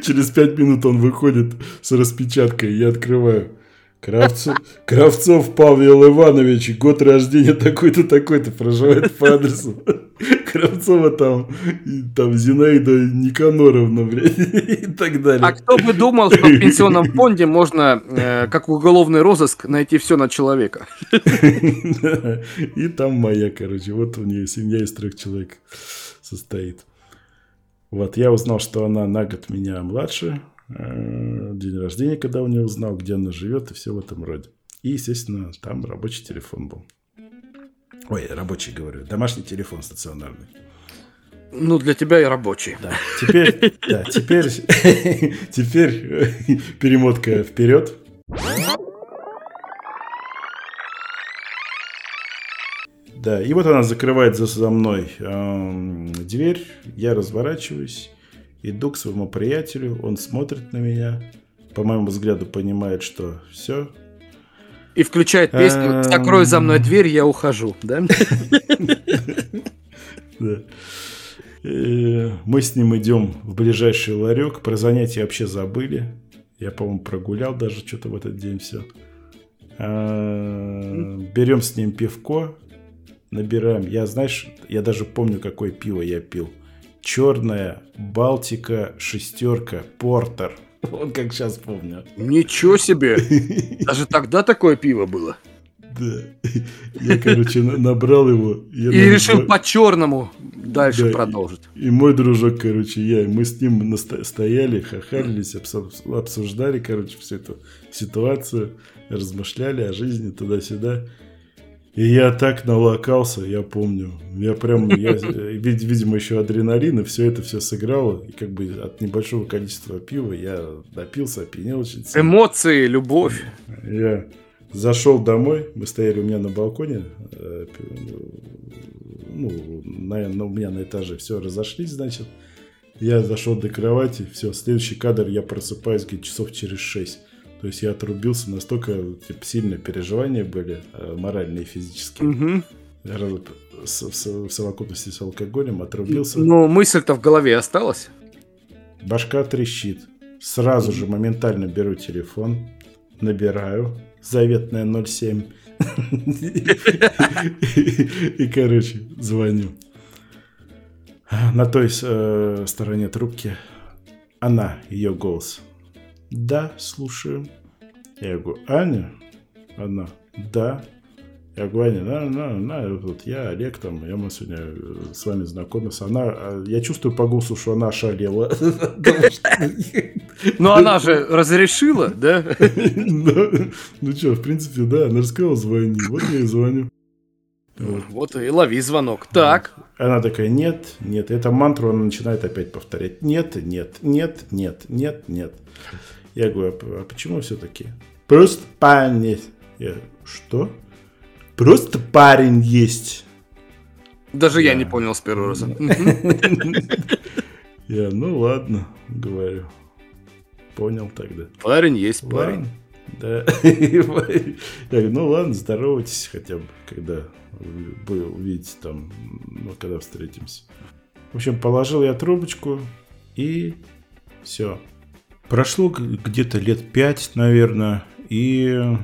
Через пять минут он выходит с распечаткой, я открываю. Кравцов, Кравцов Павел Иванович, год рождения такой-то, такой-то, проживает по адресу. Кравцова там, и, там Зинаида Никаноровна, блядь, (laughs) и так далее. А кто бы думал, что в пенсионном фонде можно, э, как уголовный розыск, найти все на человека. (laughs) И там моя, короче, вот у нее семья из трех человек состоит. Вот, я узнал, что она на год меня младше, э, день рождения, когда у нее узнал, где она живет и все в этом роде. И, естественно, там рабочий телефон был. Ой, рабочий говорю, домашний телефон стационарный. Ну, для тебя и рабочий. Да. Теперь, да, теперь, (laughs) теперь перемотка вперед. Да, и вот она закрывает за, за мной э, дверь, я разворачиваюсь, иду к своему приятелю, он смотрит на меня, по моему взгляду понимает, что все. И включает песню «Закрой за мной дверь, я ухожу», да? (laughs) Да. Э, мы с ним идем в ближайший ларек. Про занятия вообще забыли. Я, по-моему, прогулял даже что-то в этот день все. А, берем с ним пивко, набираем. Я, знаешь, я даже помню, какое пиво я пил. Черная Балтика шестерка Портер. (laughs) Вот как сейчас помню. Ничего себе! Даже тогда такое пиво было. Да. Я, короче, набрал его. Я и решил по черному дальше да, продолжить. И, и мой дружок, короче, я, мы с ним стояли, хахалились, обсуждали, короче, всю эту ситуацию, размышляли о жизни туда-сюда. И я так налокался, я помню. Я прям, я, (laughs) видимо, еще адреналин, и все это все сыграло. И как бы от небольшого количества пива я допился, опьянел очень сильно. Эмоции, любовь. Я зашел домой, мы стояли у меня на балконе, э, ну, на, на, у меня на этаже все разошлись, значит. Я зашел до кровати, все, следующий кадр я просыпаюсь где часов через шесть. То есть я отрубился настолько типа, сильные переживания были, э, моральные и физические. Угу. С, в совокупности с алкоголем отрубился. Ну, мысль-то в голове осталась. Башка трещит. Сразу же моментально беру телефон, набираю заветная 07. И, короче, звоню. На той э, стороне трубки она, ее голос. Да, слушаю. Я говорю, Аня? Она, да. Я говорю, Аня, на, на, на, вот я Олег, там, я мы сегодня э, с вами знакомился. Она, а, я чувствую по голосу, что она шалела. Ну, она же разрешила, да? Ну что, в принципе, да, она же сказала, звони. Вот я и звоню. Вот и лови звонок. Так. Она такая, нет, нет. Это мантру она начинает опять повторять. Нет, нет, нет, нет, нет, нет. Я говорю, а, а почему все-таки? Просто парень есть. Я, что? Просто парень есть. Даже я, я не понял с первого раза. (laughs) Я, ну ладно, говорю. Понял тогда. Парень есть парень. Да. (laughs) Я говорю, ну ладно, здоровайтесь хотя бы, когда вы увидите там, ну, когда встретимся. В общем, положил я трубочку и все. Прошло где-то лет пять, наверное, и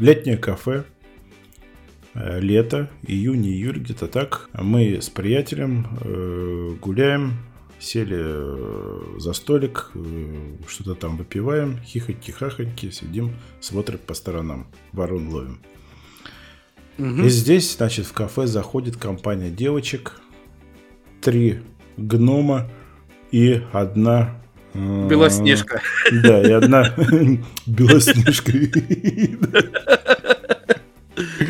летнее кафе, э, лето, июнь, июль, где-то так. Мы с приятелем э, гуляем, сели э, за столик, что-то там выпиваем, хихоньки-хахоньки, сидим, смотрим по сторонам, ворон ловим. Угу. И здесь, значит, в кафе заходит компания девочек, три гнома, и одна... Э, Белоснежка. (laughs) Да, и одна (laughs) Белоснежка.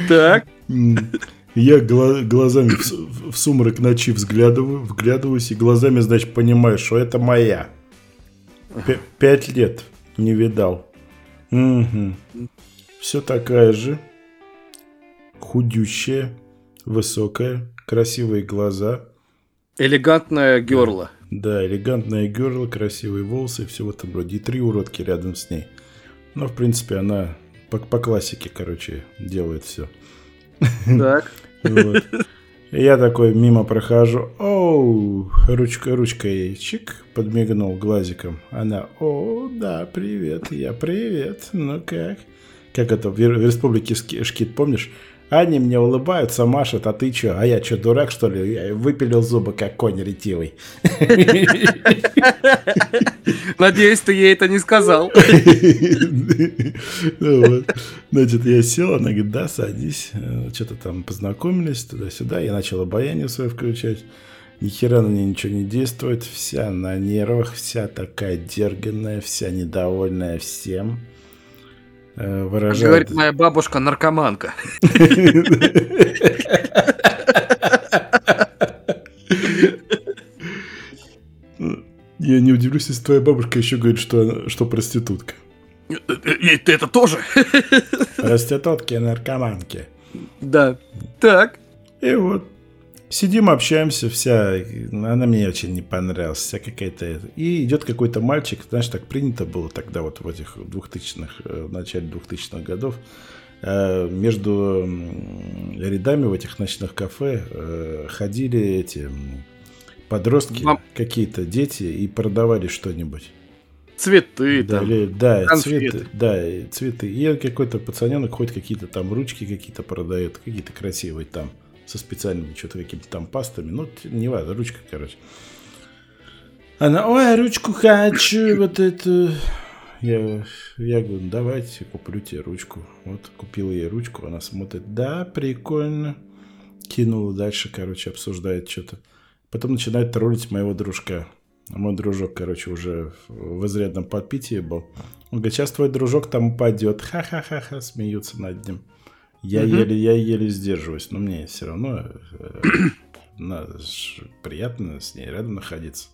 Так. Я глазами в сумрак ночи взглядываю, вглядываюсь и глазами, значит, понимаю, что это моя. Пять лет не видал. Угу. Все такая же. Худющая, высокая, красивые глаза. Элегантная герла. Да, элегантная герла, красивые волосы, все в этом роде. И три уродки рядом с ней. Но, в принципе, она по, по классике, короче, делает все. Так. Вот. Я такой мимо прохожу. Оу, ручка, ручкой, чик, подмигнул глазиком. Она, о, да, привет, я привет, ну как? Как это, в, в республике Шкит, помнишь? Они мне улыбаются, машут, а ты чё? А я чё, дурак, что ли? Я выпилил зубы, как конь ретивый. Надеюсь, ты ей это не сказал. Ну Значит, я сел, она говорит, да, садись. Что-то там познакомились туда-сюда. Я начал обаяние свое включать. Ни хера на нее ничего не действует. Вся на нервах, вся такая дерганная, вся недовольная всем. Э, выражает... Говорит моя бабушка наркоманка. Я не удивлюсь, если твоя бабушка еще говорит, что, что проститутка. И ты это тоже? Проститутки, наркоманки. Да. Так. И вот. Сидим, общаемся, вся, она мне очень не понравилась, вся какая-то... И идет какой-то мальчик, знаешь, так принято было тогда вот в этих двухтысячных, э, в начале двухтысячных годов, э, между рядами в этих ночных кафе э, ходили эти подростки, Вам... какие-то дети и продавали что-нибудь. Цветы, да, или, да, цветы, да, цветы. И какой-то пацаненок хоть какие-то там ручки какие-то продает, какие-то красивые там со специальными что-то какими-то там пастами. Ну, не важно, ручка, короче. Она, ой, ручку хочу, вот эту. Я, я говорю, давайте, куплю тебе ручку. Вот, купил ей ручку, она смотрит, да, прикольно. Кинула дальше, короче, обсуждает что-то. Потом начинает троллить моего дружка. А мой дружок, короче, уже в изрядном подпитии был. Он говорит, сейчас твой дружок там упадет. Ха-ха-ха-ха, смеются над ним. Я, угу. еле, я еле сдерживаюсь, но мне все равно э, приятно с ней рядом находиться.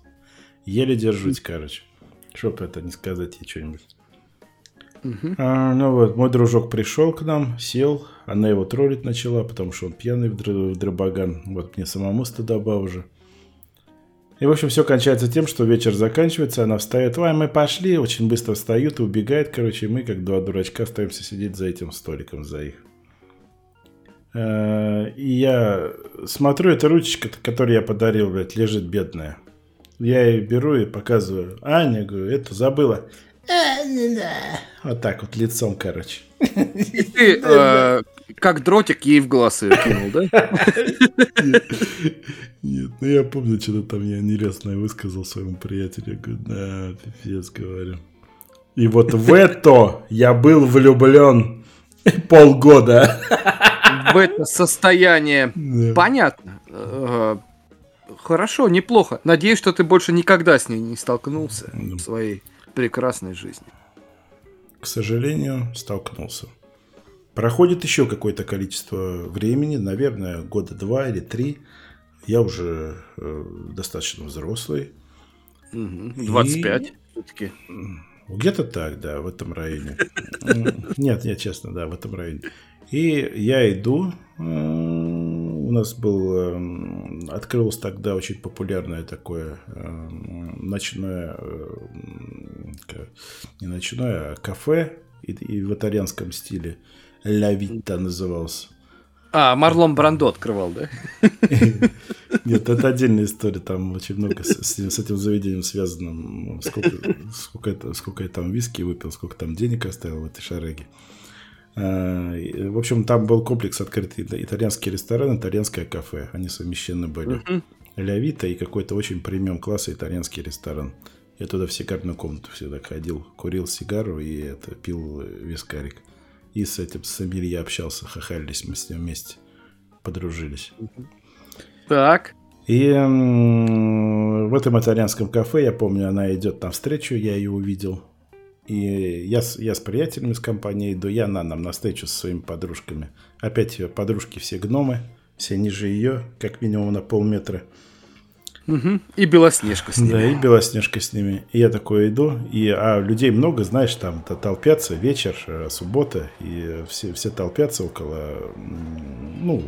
Еле держусь, короче. Чтоб это не сказать ей что-нибудь. Угу. А, ну вот, мой дружок пришел к нам, сел, она его троллить начала, потому что он пьяный в, др- в дробоган. Вот мне самому стыдоба уже. И, в общем, все кончается тем, что вечер заканчивается, она встает, ой, мы пошли, очень быстро встают и убегает, короче, и мы, как два дурачка, остаемся сидеть за этим столиком, за их. Э, и я смотрю, эта ручечка, которую я подарил, блядь, лежит бедная. Я ее беру и показываю. Аня, говорю, это забыла. Вот так вот лицом, короче. И ты, (laughs) э, как дротик, ей в глаз ее кинул, да? (laughs) Нет, ну я помню, что-то там я нелестное высказал своему приятелю. Я говорю, да, пипец, говорю. И вот в это я был влюблен (laughs) полгода в это состояние. Понятно. Э, хорошо, неплохо. Надеюсь, что ты больше никогда с ней не столкнулся в своей прекрасной жизни. К сожалению, столкнулся. Проходит еще какое-то количество времени, наверное, года два или три. Я уже э, достаточно взрослый. 25 и... все-таки. Где-то так, да, в этом районе. Нет, нет, честно, да, в этом районе. И я иду. У нас был... Э, открылось тогда очень популярное такое э, ночное... Не ночное, а кафе. И, и в итальянском стиле. Ля Вита назывался. А, Марлон Брандо открывал, да? (laughs) Нет, это отдельная история. Там очень много с, с этим заведением связано. Сколько, сколько, сколько я там виски выпил, сколько там денег оставил в этой шареге. Э, в общем, там был комплекс открытый итальянский ресторан, итальянское кафе. Они совмещены были. Uh-huh. Лявита и какой-то очень премиум класса итальянский ресторан. Я туда в сигарную комнату всегда ходил, курил сигару и это, пил вискарик. И с этим сомелье общался, хахалились мы с ним вместе, подружились. Так. И в этом итальянском кафе, я помню, она идет навстречу, я ее увидел. И я, я с приятелями с компанией иду, я на нам на встречу со своими подружками. Опять подружки все гномы, все ниже ее, как минимум на полметра. Угу. И Белоснежка с ними. Да, и Белоснежка с ними. И я такой иду, и а людей много, знаешь, там толпятся, вечер, э, суббота, и все, все толпятся около, ну,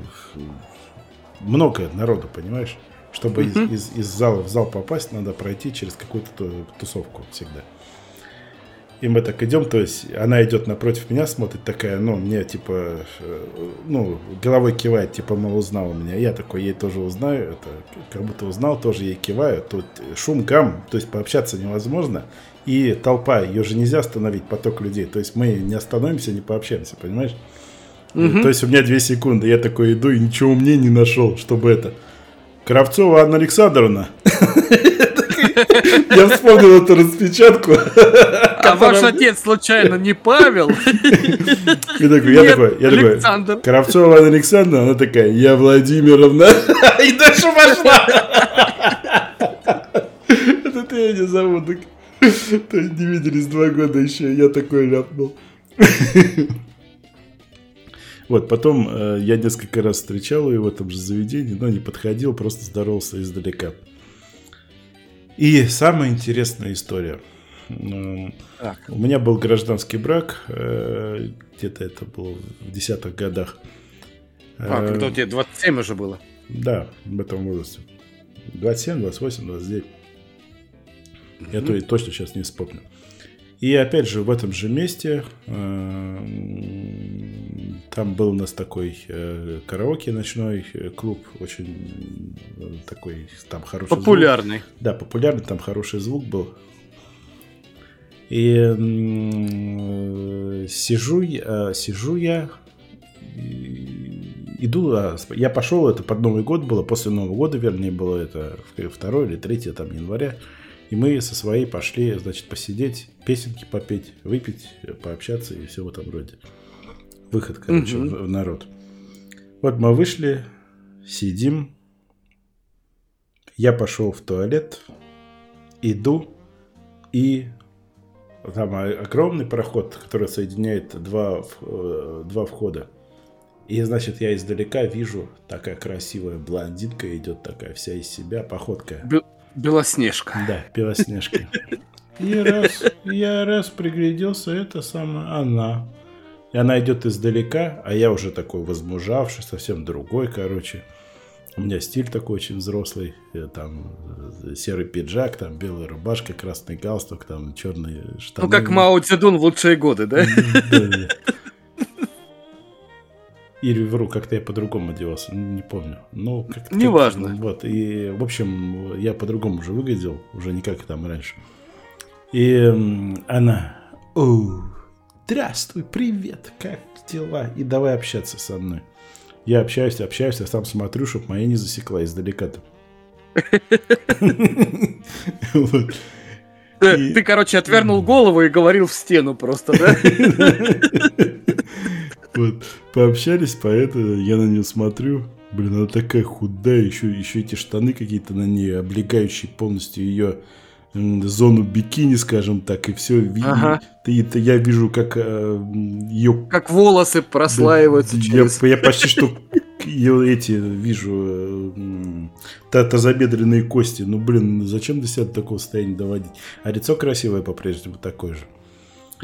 много народу, понимаешь? Чтобы угу. из, из, из зала в зал попасть, надо пройти через какую-то тусовку всегда. И мы так идем, то есть она идет напротив меня, смотрит такая, ну, мне типа, э, ну, головой кивает, типа, мол, узнал меня. Я такой, ей тоже узнаю, это как будто узнал, тоже ей киваю. Тут шум, гам, то есть пообщаться невозможно. И толпа, ее же нельзя остановить, поток людей. То есть мы не остановимся, не пообщаемся, понимаешь? Угу. То есть у меня две секунды. Я такой иду и ничего мне не нашел, чтобы это. Кравцова Анна Александровна. (laughs) Я вспомнил эту распечатку. (laughs) А ваш отец случайно не Павел? (laughs) Я такой, я такой, я такой, Кравцова Анна Александровна, она такая, я Владимировна. (laughs) И дальше пошла. (laughs) Это ты я не зову. То есть не виделись два года еще, я такой ляпнул. Вот, потом э, я несколько раз встречал ее в этом же заведении, но не подходил, просто здоровался издалека. И самая интересная история. Так. У меня был гражданский брак, э, где-то это было в десятых годах. А, когда у тебя 27 уже было? Да, в этом возрасте. 27, 28, 29. Mm-hmm. Я то и точно сейчас не вспомню. И опять же, в этом же месте э, там был у нас такой э, караоке ночной э, клуб, очень такой, там хороший Популярный. Звук. Да, популярный, там хороший звук был. И сижу, сижу я, иду, а, я пошел, это под Новый год было, после Нового года, вернее, было это 2 или 3 там января. И мы со своей пошли, значит, посидеть, песенки попеть, выпить, пообщаться и все в этом роде. Выход, короче, угу. в, в народ. Вот мы вышли, сидим. Я пошел в туалет, иду, и там огромный проход, который соединяет два, э, два входа. И, значит, я издалека вижу, такая красивая блондинка идет, такая вся из себя, походка. Белоснежка. Да, Белоснежка. И раз, я раз пригляделся, это самая она. И она идет издалека, а я уже такой возмужавший, совсем другой, короче. У меня стиль такой очень взрослый. Там э, серый пиджак, там белая рубашка, красный галстук, там черные штаны. Ну, как Мао Цзэдун в лучшие годы, да? Или вру, как-то я по-другому одевался, не помню. Ну, как Неважно. Вот, и, в общем, я по-другому уже выглядел, уже не как там раньше. И она, о, здравствуй, привет, как дела? И давай общаться со мной. Я общаюсь, общаюсь, я сам смотрю, чтобы моя не засекла издалека-то. Ты, короче, отвернул голову и говорил в стену просто, да? Вот, пообщались, поэтому я на нее смотрю. Блин, она такая худая, еще, еще эти штаны какие-то на ней, облегающие полностью ее зону бикини, скажем так, и все. Ага. Ты, это я вижу, как э, ее... Как волосы прослаиваются да, через... Я, я почти что ее эти вижу э, тазобедренные кости. Ну, блин, зачем до себя до такого состояния доводить? А лицо красивое по-прежнему такое же.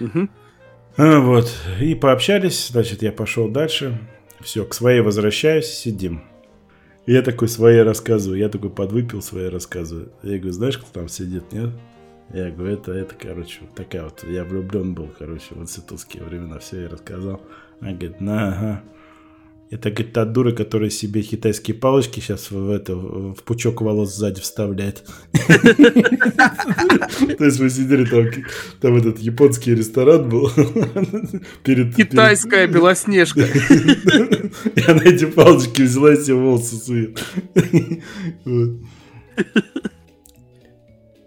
Угу. А, вот. И пообщались, значит, я пошел дальше. Все, к своей возвращаюсь, сидим. Я такой своей рассказываю, я такой подвыпил свои рассказываю. Я говорю, знаешь, кто там сидит, нет? Я говорю, это, это, короче, вот такая вот, я влюблен был, короче, в институтские времена, все я рассказал. Она говорит, на, ага. Это, говорит, та дура, которая себе китайские палочки сейчас в, это, в пучок волос сзади вставляет. То есть мы сидели там, там этот японский ресторан был. перед Китайская белоснежка. И она эти палочки взяла и себе волосы сует.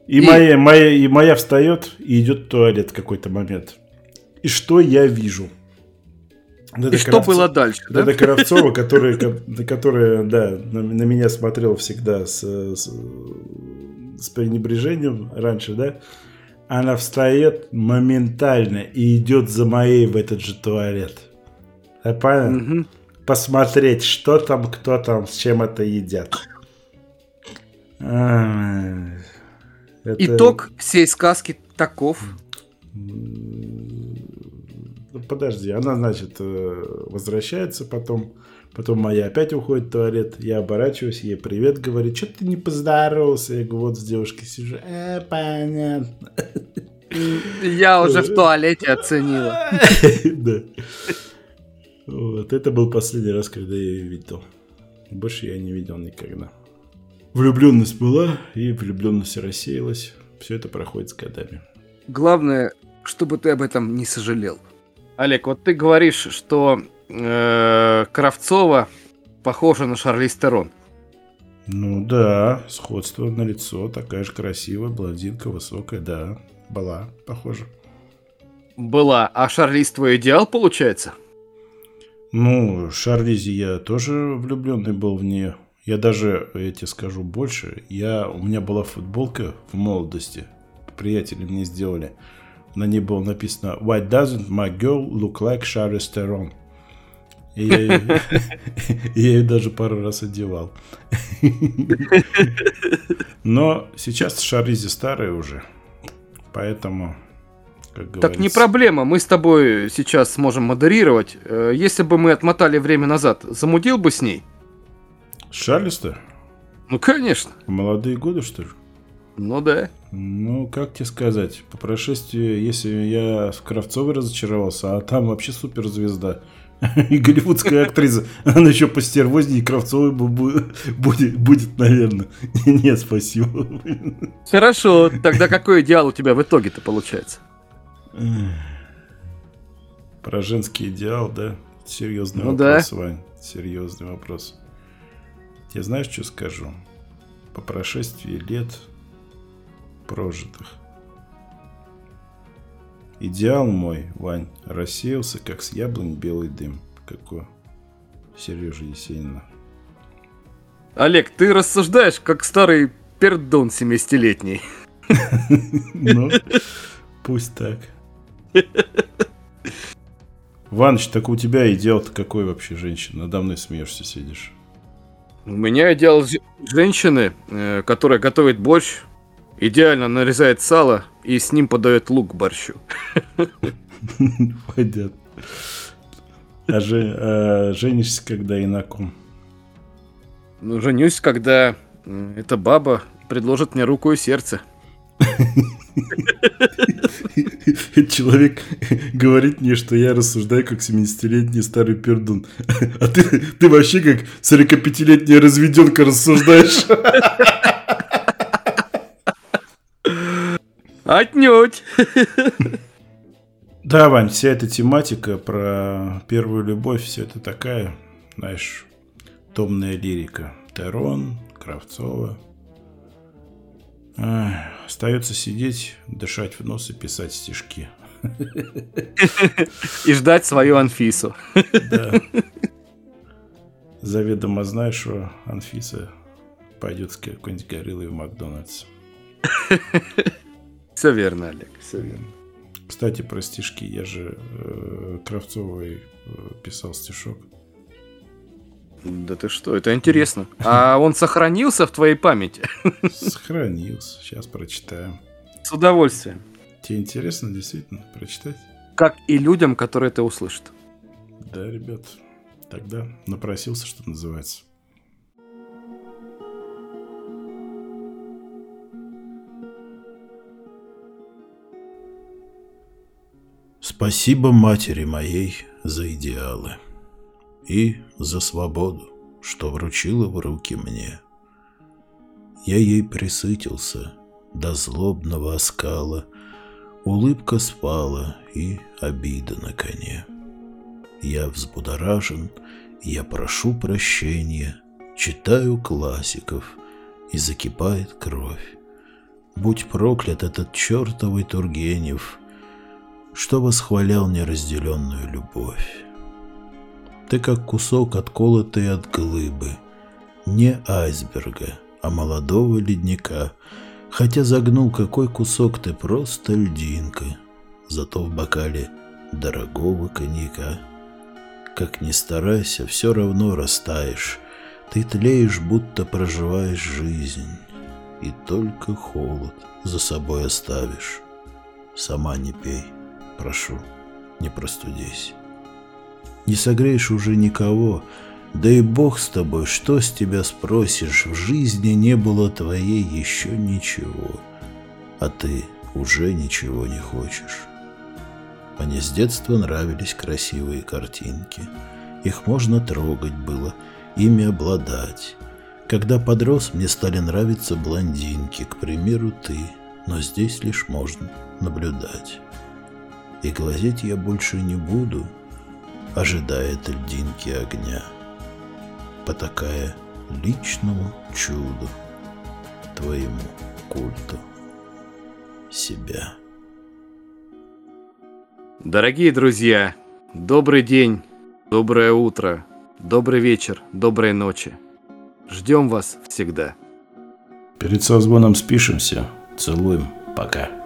И, моя, моя, и моя встает и идет в туалет в какой-то момент. И что я вижу? Это И что было дальше? Да? Это Кравцова, (laughs) которая, которая да, на, на меня смотрела всегда с, с, с пренебрежением раньше, да? Она встает моментально и идет за моей в этот же туалет. Я понял? Угу. Посмотреть, что там, кто там, с чем это едят. А, это... Итог всей сказки таков. Подожди, она, значит, э, возвращается потом. Потом моя опять уходит в туалет. Я оборачиваюсь, ей привет, говорит, что ты не поздоровался? Я говорю, вот с девушкой сижу. Э, понятно. Я (laughs) уже в туалете оценила. (laughs) Да. Вот, это был последний раз, когда я ее видел. Больше я не видел никогда. Влюбленность была, и влюбленность рассеялась. Все это проходит с годами. Главное, чтобы ты об этом не сожалел. Олег, вот ты говоришь, что э, Кравцова похожа на Шарлиз Терон. Ну да, сходство на лицо, такая же красивая, блондинка, высокая, да, была похожа. Была. А Шарлиз твой идеал, получается? Ну, Шарлизи я тоже влюбленный был в нее. Я даже, я тебе скажу больше, я, у меня была футболка в молодости, приятели мне сделали. На ней было написано «Why doesn't my girl look like Charlize Theron?» И я, ее, (laughs) я ее даже пару раз одевал. Но сейчас Шаризи старая уже, поэтому так не проблема, мы с тобой сейчас сможем модерировать. Э, если бы мы отмотали время назад, замудил бы с ней? Шарлиста? Ну, конечно. Молодые годы, что ли? Ну да. Ну, как тебе сказать, по прошествии, если я в Кравцовой разочаровался, а там вообще суперзвезда (laughs) и голливудская актриса, она еще постервознее и Кравцовой будет, будет, наверное. (laughs) Нет, спасибо. Хорошо, тогда какой идеал у тебя в итоге-то получается? Про женский идеал, да? Серьезный ну, вопрос, да. Вань. Серьезный вопрос. Я знаешь, что скажу? По прошествии лет прожитых. Идеал мой, Вань, рассеялся, как с яблонь белый дым. Какой? Сережа Есенина. Олег, ты рассуждаешь, как старый пердон 70-летний. (laughs) Ну, пусть так. Ваныч, так у тебя идеал-то какой вообще женщина? Надо мной смеешься, сидишь. У меня идеал женщины, э, которая готовит борщ, идеально нарезает сало и с ним подает лук к борщу. Понятно. А, же, а женишься когда и на ком? Ну, женюсь, когда эта баба предложит мне руку и сердце. (laughs) Человек говорит мне, что я рассуждаю как 70-летний старый пердун. (laughs) А ты, ты вообще как 45-летняя разведенка рассуждаешь. (laughs) Отнюдь. (laughs) Да, Вань, вся эта тематика про первую любовь, все это такая, знаешь, томная лирика. Терон, Кравцова, остается сидеть, дышать в нос и писать стишки. (laughs) И ждать свою Анфису. Да. Заведомо знаешь, что Анфиса пойдет с какой-нибудь гориллой в Макдональдс. (laughs) Все верно, Олег, все верно. Кстати, про стишки. Я же э, Кравцовой э, писал стишок. Да ты что, это интересно. А он сохранился в твоей памяти? Сохранился. Сейчас прочитаем. С удовольствием. Тебе интересно действительно прочитать? Как и людям, которые это услышат. Да, ребят. Тогда напросился, что называется. Спасибо матери моей за идеалы и за свободу, что вручила в руки мне. Я ей присытился до злобного оскала, улыбка спала и обида на коне. Я взбудоражен, я прошу прощения, читаю классиков, и закипает кровь. Будь проклят этот чертовый Тургенев, что восхвалял неразделенную любовь. Ты как кусок, отколотый от глыбы. Не айсберга, а молодого ледника. Хотя загнул какой кусок, ты просто льдинка. Зато в бокале дорогого коньяка. Как ни старайся, все равно растаешь. Ты тлеешь, будто проживаешь жизнь. И только холод за собой оставишь. Сама не пей, прошу, не простудись не согреешь уже никого. Да и бог с тобой, что с тебя спросишь, в жизни не было твоей еще ничего, а ты уже ничего не хочешь. Мне с детства нравились красивые картинки. Их можно трогать было, ими обладать. Когда подрос, мне стали нравиться блондинки, к примеру, ты, но здесь лишь можно наблюдать. И глазеть я больше не буду — ожидает льдинки огня, потакая личному чуду, твоему культу себя. Дорогие друзья, добрый день, доброе утро, добрый вечер, доброй ночи. Ждем вас всегда. Перед созвоном спишемся. Целуем. Пока.